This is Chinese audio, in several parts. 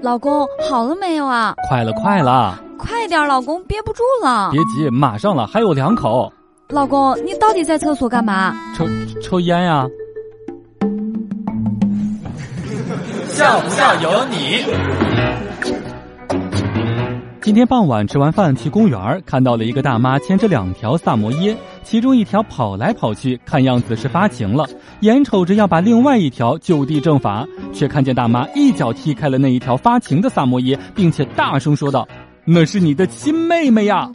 老公好了没有啊？快了，快了，快点，老公憋不住了。别急，马上了，还有两口。老公，你到底在厕所干嘛？抽抽烟呀。笑不笑由你。今天傍晚吃完饭去公园，看到了一个大妈牵着两条萨摩耶，其中一条跑来跑去，看样子是发情了，眼瞅着要把另外一条就地正法，却看见大妈一脚踢开了那一条发情的萨摩耶，并且大声说道：“那是你的亲妹妹呀！”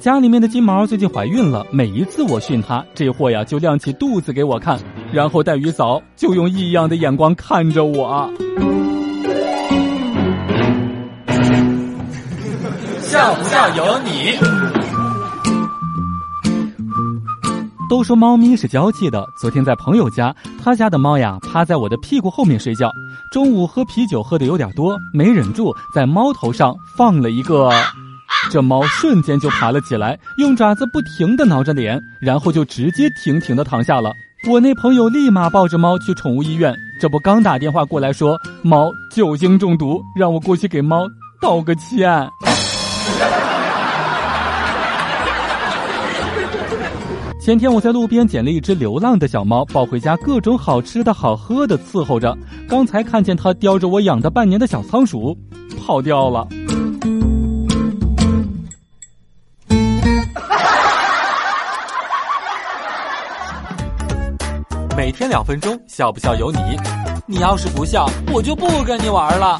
家里面的金毛最近怀孕了，每一次我训它，这货呀就亮起肚子给我看，然后带鱼嫂就用异样的眼光看着我。不笑有你。都说猫咪是娇气的。昨天在朋友家，他家的猫呀趴在我的屁股后面睡觉。中午喝啤酒喝的有点多，没忍住在猫头上放了一个，这猫瞬间就爬了起来，用爪子不停的挠着脸，然后就直接挺挺的躺下了。我那朋友立马抱着猫去宠物医院，这不刚打电话过来说猫酒精中毒，让我过去给猫道个歉。前天我在路边捡了一只流浪的小猫，抱回家各种好吃的好喝的伺候着。刚才看见它叼着我养的半年的小仓鼠，跑掉了。每天两分钟，笑不笑由你。你要是不笑，我就不跟你玩了。